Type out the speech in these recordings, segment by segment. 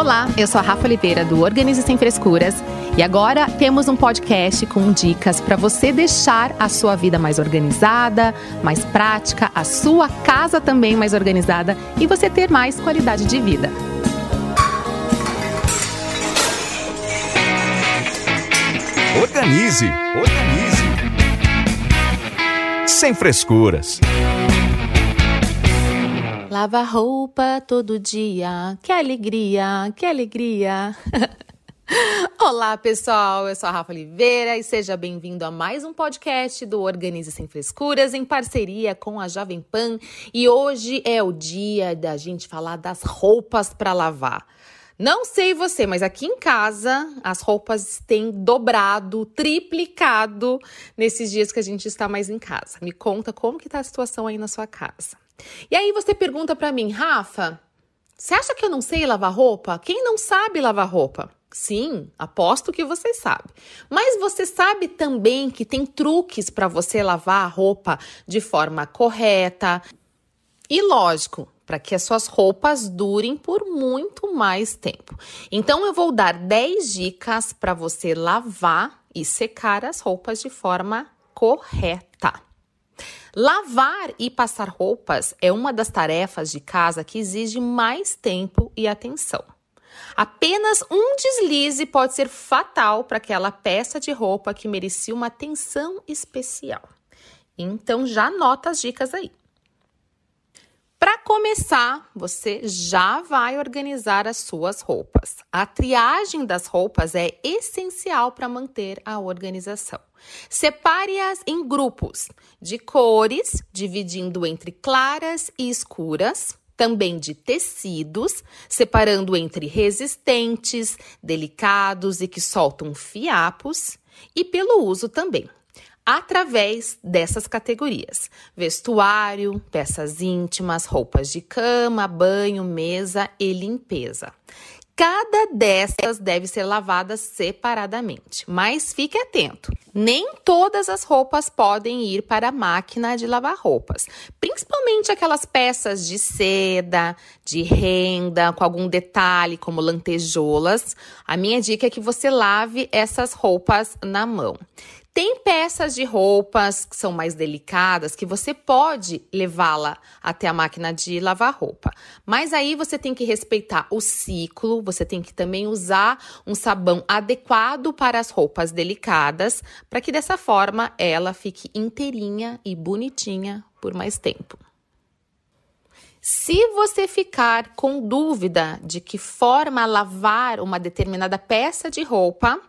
Olá, eu sou a Rafa Oliveira do Organize Sem Frescuras e agora temos um podcast com dicas para você deixar a sua vida mais organizada, mais prática, a sua casa também mais organizada e você ter mais qualidade de vida. Organize, organize. Sem frescuras. Lava roupa todo dia, que alegria, que alegria. Olá, pessoal. Eu sou a Rafa Oliveira e seja bem-vindo a mais um podcast do Organize Sem Frescuras em parceria com a Jovem Pan. E hoje é o dia da gente falar das roupas para lavar. Não sei você, mas aqui em casa as roupas têm dobrado, triplicado nesses dias que a gente está mais em casa. Me conta como que tá a situação aí na sua casa. E aí você pergunta para mim, Rafa, você acha que eu não sei lavar roupa? Quem não sabe lavar roupa? Sim, aposto que você sabe. Mas você sabe também que tem truques para você lavar a roupa de forma correta. E lógico, para que as suas roupas durem por muito mais tempo. Então eu vou dar 10 dicas para você lavar e secar as roupas de forma correta. Lavar e passar roupas é uma das tarefas de casa que exige mais tempo e atenção. Apenas um deslize pode ser fatal para aquela peça de roupa que merecia uma atenção especial. Então já anota as dicas aí. Para começar, você já vai organizar as suas roupas. A triagem das roupas é essencial para manter a organização. Separe-as em grupos de cores, dividindo entre claras e escuras, também de tecidos, separando entre resistentes, delicados e que soltam fiapos, e pelo uso também através dessas categorias: vestuário, peças íntimas, roupas de cama, banho, mesa e limpeza. Cada dessas deve ser lavada separadamente, mas fique atento. Nem todas as roupas podem ir para a máquina de lavar roupas, principalmente aquelas peças de seda, de renda, com algum detalhe como lantejoulas. A minha dica é que você lave essas roupas na mão. Tem peças de roupas que são mais delicadas que você pode levá-la até a máquina de lavar roupa. Mas aí você tem que respeitar o ciclo, você tem que também usar um sabão adequado para as roupas delicadas, para que dessa forma ela fique inteirinha e bonitinha por mais tempo. Se você ficar com dúvida de que forma lavar uma determinada peça de roupa,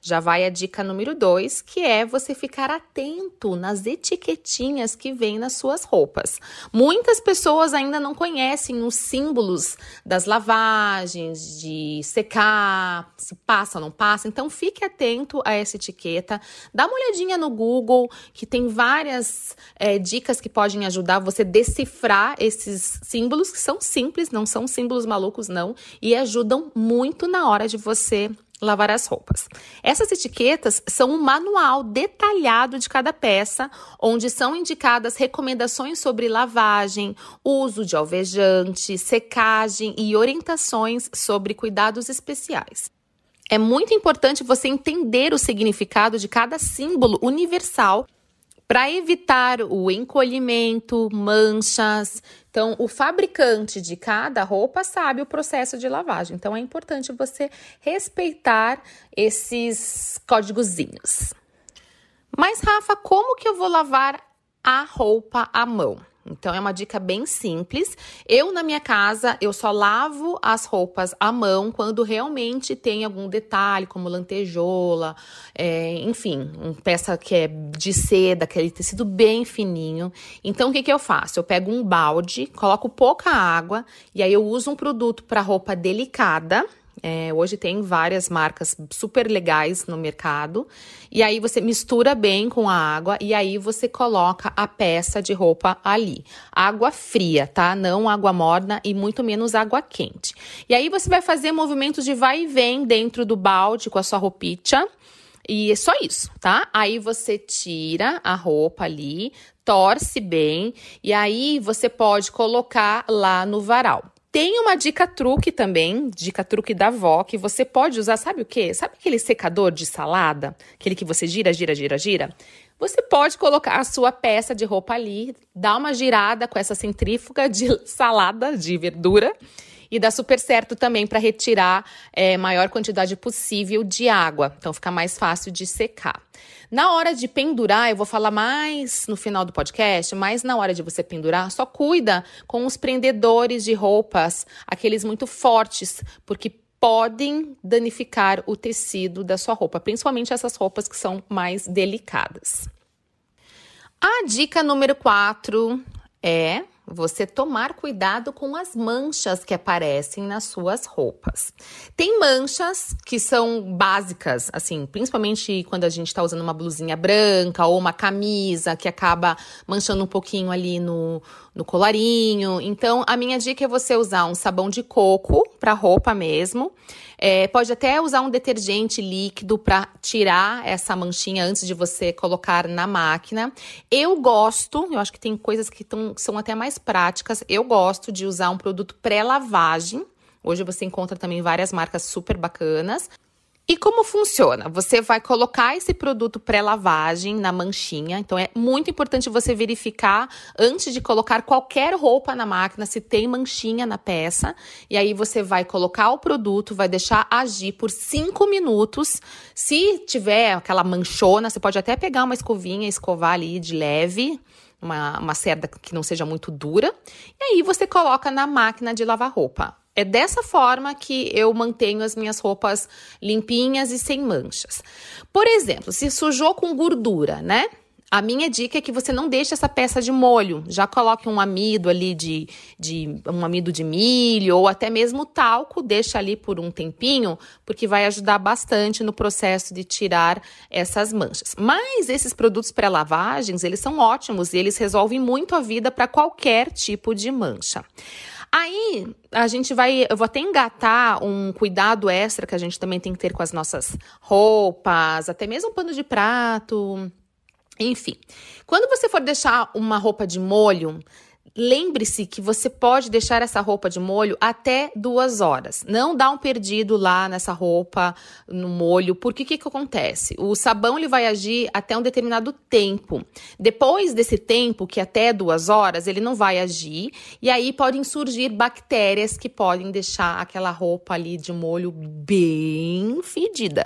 já vai a dica número dois, que é você ficar atento nas etiquetinhas que vêm nas suas roupas. Muitas pessoas ainda não conhecem os símbolos das lavagens, de secar, se passa ou não passa. Então fique atento a essa etiqueta. Dá uma olhadinha no Google, que tem várias é, dicas que podem ajudar você a decifrar esses símbolos, que são simples, não são símbolos malucos, não, e ajudam muito na hora de você lavar as roupas. Essas etiquetas são um manual detalhado de cada peça, onde são indicadas recomendações sobre lavagem, uso de alvejante, secagem e orientações sobre cuidados especiais. É muito importante você entender o significado de cada símbolo universal para evitar o encolhimento, manchas. Então, o fabricante de cada roupa sabe o processo de lavagem. Então, é importante você respeitar esses códigozinhos. Mas, Rafa, como que eu vou lavar a roupa à mão? Então é uma dica bem simples. Eu na minha casa eu só lavo as roupas à mão quando realmente tem algum detalhe, como lantejola, é, enfim, uma peça que é de seda, aquele tecido bem fininho. Então o que, que eu faço? Eu pego um balde, coloco pouca água e aí eu uso um produto para roupa delicada é, hoje tem várias marcas super legais no mercado. E aí você mistura bem com a água e aí você coloca a peça de roupa ali. Água fria, tá? Não água morna e muito menos água quente. E aí você vai fazer movimentos de vai e vem dentro do balde com a sua roupinha. E é só isso, tá? Aí você tira a roupa ali, torce bem e aí você pode colocar lá no varal. Tem uma dica truque também, dica truque da avó, que você pode usar, sabe o quê? Sabe aquele secador de salada? Aquele que você gira, gira, gira, gira? Você pode colocar a sua peça de roupa ali, dar uma girada com essa centrífuga de salada, de verdura, e dá super certo também para retirar é, maior quantidade possível de água. Então fica mais fácil de secar. Na hora de pendurar, eu vou falar mais no final do podcast, mas na hora de você pendurar, só cuida com os prendedores de roupas, aqueles muito fortes, porque podem danificar o tecido da sua roupa, principalmente essas roupas que são mais delicadas. A dica número 4 é você tomar cuidado com as manchas que aparecem nas suas roupas. Tem manchas que são básicas, assim, principalmente quando a gente está usando uma blusinha branca ou uma camisa que acaba manchando um pouquinho ali no, no colarinho. Então, a minha dica é você usar um sabão de coco para roupa mesmo. É, pode até usar um detergente líquido para tirar essa manchinha antes de você colocar na máquina. Eu gosto, eu acho que tem coisas que, tão, que são até mais práticas. Eu gosto de usar um produto pré-lavagem. Hoje você encontra também várias marcas super bacanas. E como funciona? Você vai colocar esse produto pré-lavagem na manchinha. Então é muito importante você verificar antes de colocar qualquer roupa na máquina se tem manchinha na peça. E aí você vai colocar o produto, vai deixar agir por 5 minutos. Se tiver aquela manchona, você pode até pegar uma escovinha, escovar ali de leve. Uma, uma cerda que não seja muito dura, e aí você coloca na máquina de lavar roupa. É dessa forma que eu mantenho as minhas roupas limpinhas e sem manchas. Por exemplo, se sujou com gordura, né? A minha dica é que você não deixe essa peça de molho. Já coloque um amido ali de, de um amido de milho ou até mesmo talco, deixa ali por um tempinho, porque vai ajudar bastante no processo de tirar essas manchas. Mas esses produtos pré-lavagens, eles são ótimos e eles resolvem muito a vida para qualquer tipo de mancha. Aí a gente vai, eu vou até engatar um cuidado extra que a gente também tem que ter com as nossas roupas, até mesmo pano de prato. Enfim, quando você for deixar uma roupa de molho, Lembre-se que você pode deixar essa roupa de molho até duas horas. Não dá um perdido lá nessa roupa, no molho, porque o que, que acontece? O sabão ele vai agir até um determinado tempo. Depois desse tempo, que é até duas horas, ele não vai agir, e aí podem surgir bactérias que podem deixar aquela roupa ali de molho bem fedida.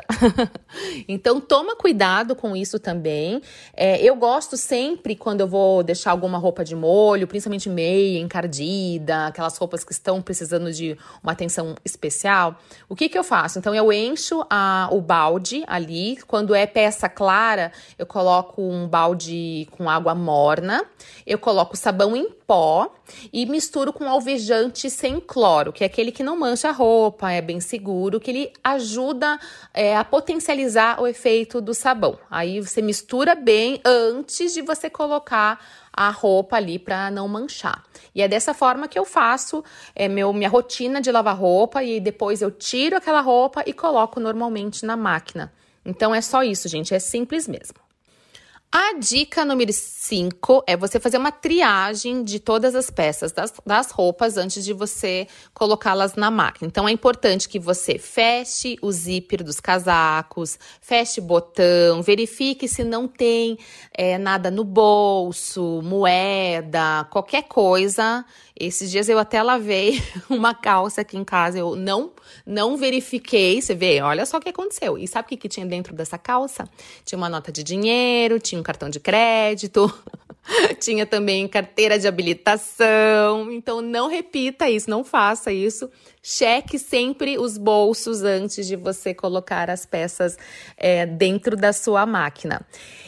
então, toma cuidado com isso também. É, eu gosto sempre, quando eu vou deixar alguma roupa de molho, principalmente meia, encardida, aquelas roupas que estão precisando de uma atenção especial, o que que eu faço? Então eu encho a, o balde ali, quando é peça clara, eu coloco um balde com água morna, eu coloco sabão em pó e misturo com alvejante sem cloro, que é aquele que não mancha a roupa, é bem seguro, que ele ajuda é, a potencializar o efeito do sabão. Aí você mistura bem antes de você colocar a roupa ali para não manchar. E é dessa forma que eu faço é, meu, minha rotina de lavar roupa e depois eu tiro aquela roupa e coloco normalmente na máquina. Então é só isso, gente, é simples mesmo. A dica número 5 é você fazer uma triagem de todas as peças das, das roupas antes de você colocá-las na máquina. Então é importante que você feche o zíper dos casacos, feche botão, verifique se não tem é, nada no bolso, moeda, qualquer coisa esses dias eu até lavei uma calça aqui em casa, eu não não verifiquei, você vê, olha só o que aconteceu. E sabe o que, que tinha dentro dessa calça? Tinha uma nota de dinheiro, tinha cartão de crédito, tinha também carteira de habilitação. Então não repita isso, não faça isso. Cheque sempre os bolsos antes de você colocar as peças é, dentro da sua máquina.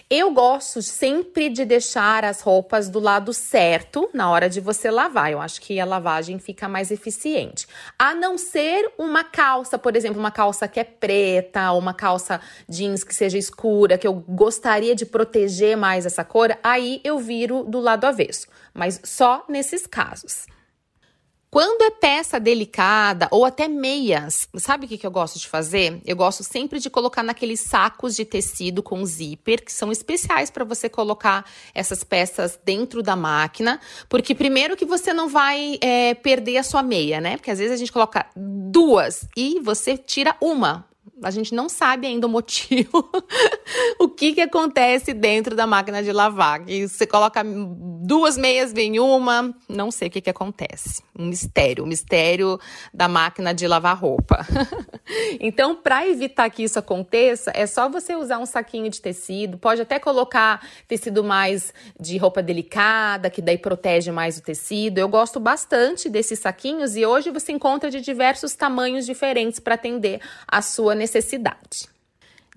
Eu gosto sempre de deixar as roupas do lado certo na hora de você lavar. Eu acho que a lavagem fica mais eficiente. A não ser uma calça, por exemplo, uma calça que é preta, uma calça jeans que seja escura, que eu gostaria de proteger mais essa cor, aí eu viro do lado avesso. Mas só nesses casos. Quando é peça delicada ou até meias, sabe o que, que eu gosto de fazer? Eu gosto sempre de colocar naqueles sacos de tecido com zíper, que são especiais para você colocar essas peças dentro da máquina, porque primeiro que você não vai é, perder a sua meia, né? Porque às vezes a gente coloca duas e você tira uma a gente não sabe ainda o motivo, o que, que acontece dentro da máquina de lavar. Que você coloca duas meias, vem uma, não sei o que, que acontece. Um mistério, um mistério da máquina de lavar roupa. então, para evitar que isso aconteça, é só você usar um saquinho de tecido, pode até colocar tecido mais de roupa delicada, que daí protege mais o tecido. Eu gosto bastante desses saquinhos e hoje você encontra de diversos tamanhos diferentes para atender a sua necessidade necessidade.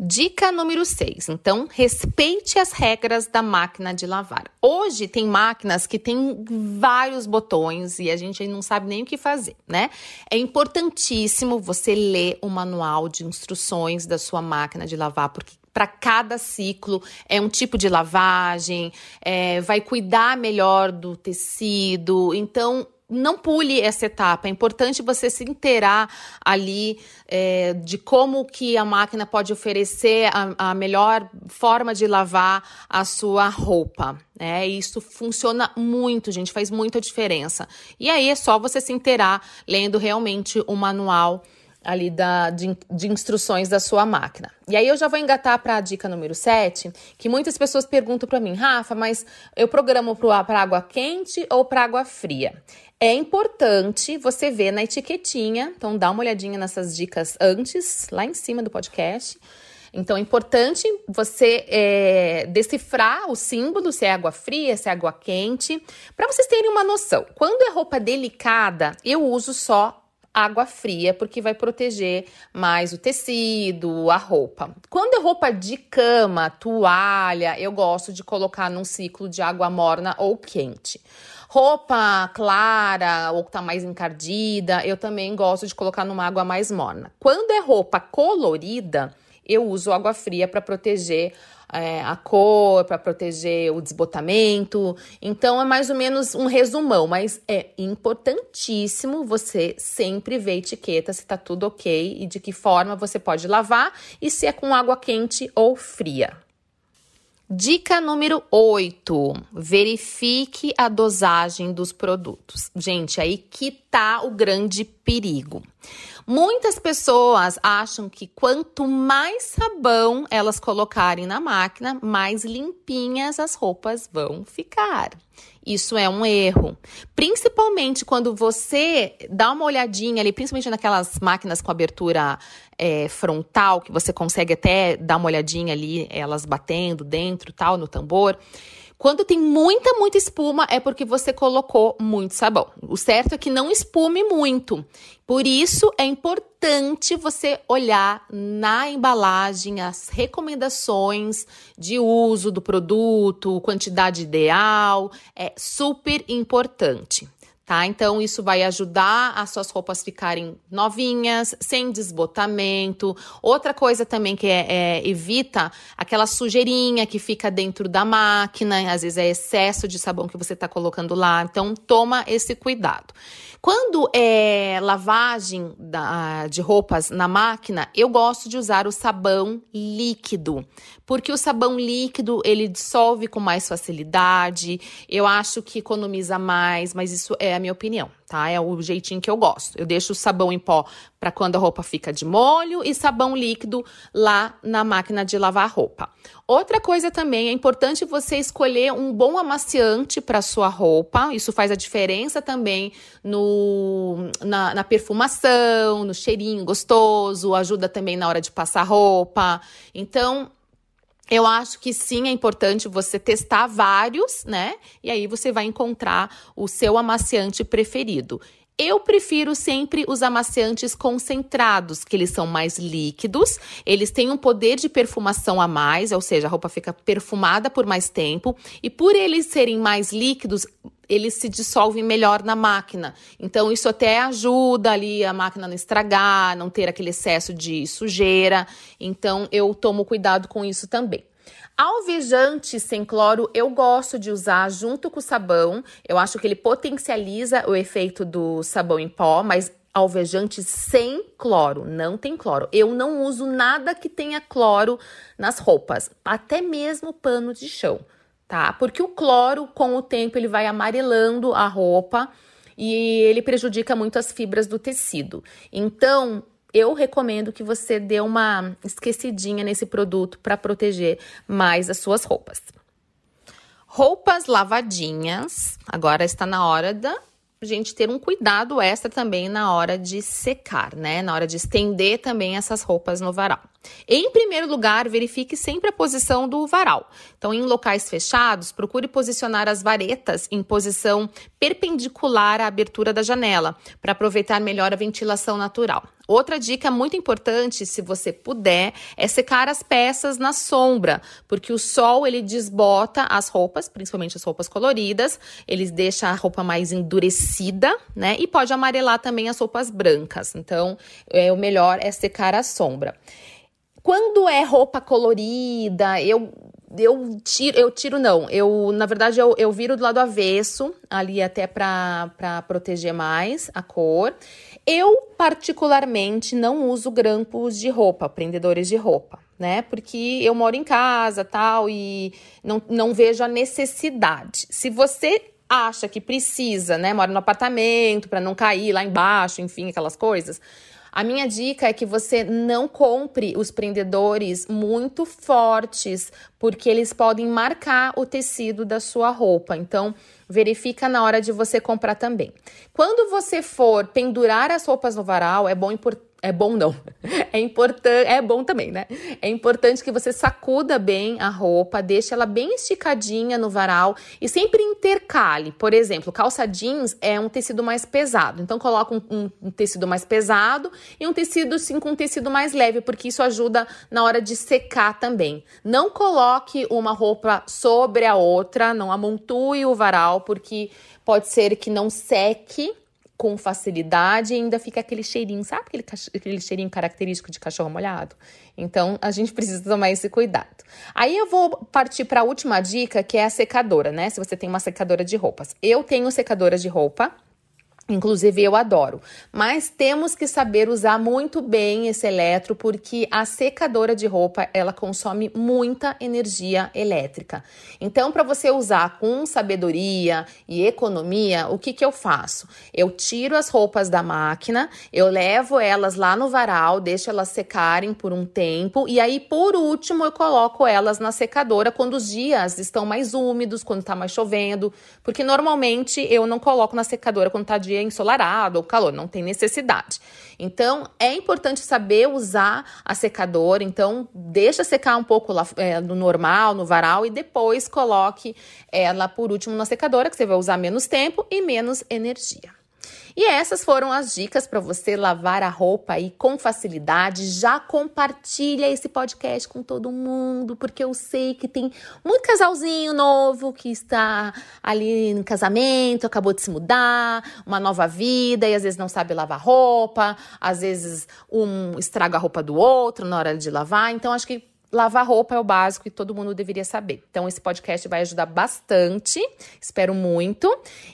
Dica número 6. Então, respeite as regras da máquina de lavar. Hoje tem máquinas que têm vários botões e a gente não sabe nem o que fazer, né? É importantíssimo você ler o manual de instruções da sua máquina de lavar, porque para cada ciclo é um tipo de lavagem, é, vai cuidar melhor do tecido. Então, não pule essa etapa. É importante você se inteirar ali é, de como que a máquina pode oferecer a, a melhor forma de lavar a sua roupa. É, isso funciona muito, gente, faz muita diferença. E aí é só você se inteirar lendo realmente o manual ali da, de, de, instruções da sua máquina. E aí eu já vou engatar para a dica número 7, que muitas pessoas perguntam para mim, Rafa, mas eu programo para água quente ou para água fria? É importante você ver na etiquetinha, então dá uma olhadinha nessas dicas antes, lá em cima do podcast. Então é importante você é, decifrar o símbolo, se é água fria, se é água quente, para vocês terem uma noção. Quando é roupa delicada, eu uso só água fria, porque vai proteger mais o tecido, a roupa. Quando é roupa de cama, toalha, eu gosto de colocar num ciclo de água morna ou quente. Roupa clara ou que tá mais encardida, eu também gosto de colocar numa água mais morna. Quando é roupa colorida, eu uso água fria para proteger é, a cor, para proteger o desbotamento. Então é mais ou menos um resumão, mas é importantíssimo você sempre ver etiqueta se está tudo ok e de que forma você pode lavar e se é com água quente ou fria. Dica número 8: verifique a dosagem dos produtos. Gente, aí que tá o grande perigo. Muitas pessoas acham que quanto mais sabão elas colocarem na máquina, mais limpinhas as roupas vão ficar. Isso é um erro. Principalmente quando você dá uma olhadinha ali, principalmente naquelas máquinas com abertura é, frontal, que você consegue até dar uma olhadinha ali, elas batendo dentro, tal, no tambor. Quando tem muita, muita espuma, é porque você colocou muito sabão. O certo é que não espume muito. Por isso, é importante você olhar na embalagem as recomendações de uso do produto, quantidade ideal. É super importante tá? Então, isso vai ajudar as suas roupas ficarem novinhas, sem desbotamento. Outra coisa também que é, é, evita aquela sujeirinha que fica dentro da máquina, às vezes é excesso de sabão que você está colocando lá. Então, toma esse cuidado. Quando é lavagem da, de roupas na máquina, eu gosto de usar o sabão líquido, porque o sabão líquido ele dissolve com mais facilidade. Eu acho que economiza mais, mas isso é a minha opinião tá? É o jeitinho que eu gosto. Eu deixo o sabão em pó para quando a roupa fica de molho e sabão líquido lá na máquina de lavar roupa. Outra coisa também é importante você escolher um bom amaciante para sua roupa. Isso faz a diferença também no, na, na perfumação, no cheirinho gostoso, ajuda também na hora de passar roupa. Então, eu acho que sim, é importante você testar vários, né? E aí você vai encontrar o seu amaciante preferido. Eu prefiro sempre os amaciantes concentrados, que eles são mais líquidos, eles têm um poder de perfumação a mais, ou seja, a roupa fica perfumada por mais tempo, e por eles serem mais líquidos, eles se dissolvem melhor na máquina. Então, isso até ajuda ali a máquina não estragar, não ter aquele excesso de sujeira. Então, eu tomo cuidado com isso também. Alvejante sem cloro eu gosto de usar junto com o sabão. Eu acho que ele potencializa o efeito do sabão em pó, mas alvejante sem cloro, não tem cloro. Eu não uso nada que tenha cloro nas roupas, até mesmo pano de chão, tá? Porque o cloro, com o tempo, ele vai amarelando a roupa e ele prejudica muito as fibras do tecido. Então, eu recomendo que você dê uma esquecidinha nesse produto para proteger mais as suas roupas. Roupas lavadinhas. Agora está na hora da gente ter um cuidado extra também na hora de secar, né? Na hora de estender também essas roupas no varal. Em primeiro lugar, verifique sempre a posição do varal. Então, em locais fechados, procure posicionar as varetas em posição perpendicular à abertura da janela, para aproveitar melhor a ventilação natural. Outra dica muito importante, se você puder, é secar as peças na sombra, porque o sol ele desbota as roupas, principalmente as roupas coloridas, ele deixa a roupa mais endurecida, né? E pode amarelar também as roupas brancas. Então, é, o melhor é secar a sombra. Quando é roupa colorida, eu eu tiro, eu tiro não. Eu, na verdade, eu, eu viro do lado avesso, ali até para proteger mais a cor. Eu, particularmente, não uso grampos de roupa, prendedores de roupa, né? Porque eu moro em casa tal e não, não vejo a necessidade. Se você acha que precisa, né? Mora no apartamento para não cair lá embaixo, enfim, aquelas coisas a minha dica é que você não compre os prendedores muito fortes, porque eles podem marcar o tecido da sua roupa. Então, verifica na hora de você comprar também. Quando você for pendurar as roupas no varal, é bom importante é bom não. É importante, é bom também, né? É importante que você sacuda bem a roupa, deixe ela bem esticadinha no varal e sempre intercale. Por exemplo, calça jeans é um tecido mais pesado, então coloca um, um, um tecido mais pesado e um tecido sim com um tecido mais leve, porque isso ajuda na hora de secar também. Não coloque uma roupa sobre a outra, não amontue o varal, porque pode ser que não seque com facilidade e ainda fica aquele cheirinho, sabe aquele, aquele cheirinho característico de cachorro molhado? Então a gente precisa tomar esse cuidado. Aí eu vou partir para a última dica, que é a secadora, né? Se você tem uma secadora de roupas. Eu tenho secadora de roupa Inclusive eu adoro, mas temos que saber usar muito bem esse eletro porque a secadora de roupa ela consome muita energia elétrica. Então, para você usar com sabedoria e economia, o que que eu faço? Eu tiro as roupas da máquina, eu levo elas lá no varal, deixo elas secarem por um tempo e aí por último eu coloco elas na secadora quando os dias estão mais úmidos, quando está mais chovendo, porque normalmente eu não coloco na secadora quando está dia dia ensolarado ou calor, não tem necessidade. Então, é importante saber usar a secadora. Então, deixa secar um pouco lá é, no normal, no varal, e depois coloque ela por último na secadora, que você vai usar menos tempo e menos energia. E essas foram as dicas para você lavar a roupa aí com facilidade. Já compartilha esse podcast com todo mundo, porque eu sei que tem muito casalzinho novo que está ali no casamento, acabou de se mudar, uma nova vida e às vezes não sabe lavar roupa, às vezes um estraga a roupa do outro na hora de lavar. Então acho que Lavar roupa é o básico e todo mundo deveria saber. Então, esse podcast vai ajudar bastante, espero muito.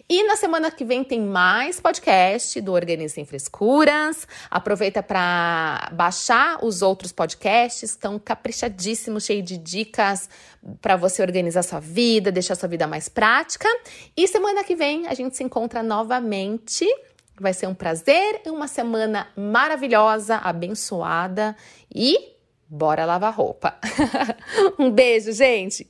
E na semana que vem tem mais podcast do Organize Sem Frescuras. Aproveita para baixar os outros podcasts, estão caprichadíssimos, cheio de dicas para você organizar sua vida, deixar sua vida mais prática. E semana que vem a gente se encontra novamente. Vai ser um prazer, uma semana maravilhosa, abençoada e Bora lavar roupa. um beijo, gente!